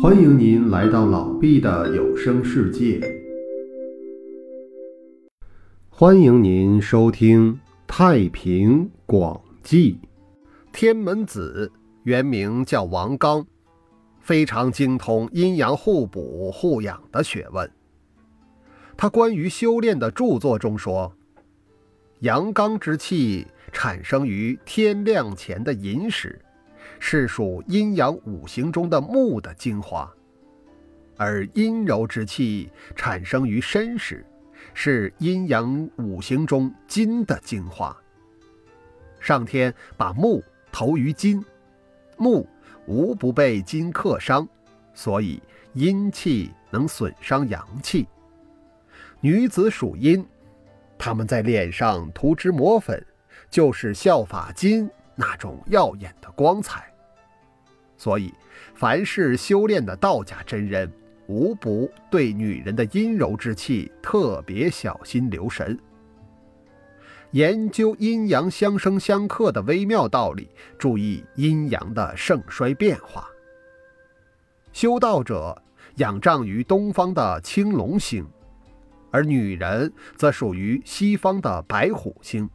欢迎您来到老毕的有声世界。欢迎您收听《太平广记》。天门子原名叫王刚，非常精通阴阳互补互养的学问。他关于修炼的著作中说：“阳刚之气产生于天亮前的寅时。”是属阴阳五行中的木的精华，而阴柔之气产生于申时，是阴阳五行中金的精华。上天把木投于金，木无不被金克伤，所以阴气能损伤阳气。女子属阴，她们在脸上涂脂抹粉，就是效法金。那种耀眼的光彩，所以凡是修炼的道家真人，无不对女人的阴柔之气特别小心留神，研究阴阳相生相克的微妙道理，注意阴阳的盛衰变化。修道者仰仗于东方的青龙星，而女人则属于西方的白虎星。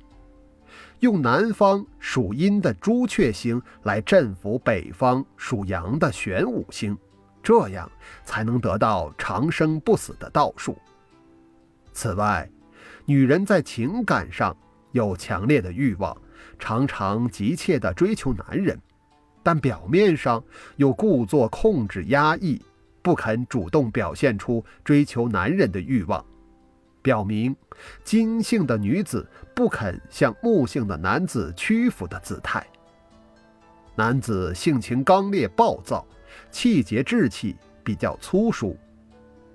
用南方属阴的朱雀星来镇服北方属阳的玄武星，这样才能得到长生不死的道术。此外，女人在情感上有强烈的欲望，常常急切地追求男人，但表面上又故作控制压抑，不肯主动表现出追求男人的欲望。表明金姓的女子不肯向木姓的男子屈服的姿态。男子性情刚烈暴躁，气节志气比较粗疏。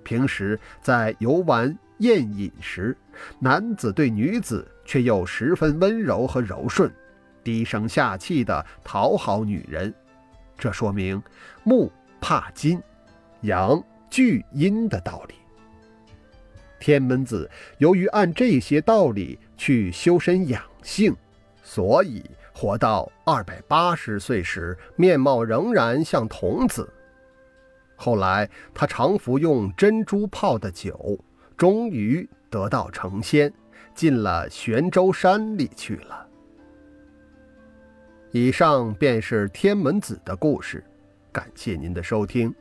平时在游玩宴饮时，男子对女子却又十分温柔和柔顺，低声下气的讨好女人。这说明木怕金，阳惧阴的道理。天门子由于按这些道理去修身养性，所以活到二百八十岁时，面貌仍然像童子。后来他常服用珍珠泡的酒，终于得道成仙，进了玄州山里去了。以上便是天门子的故事，感谢您的收听。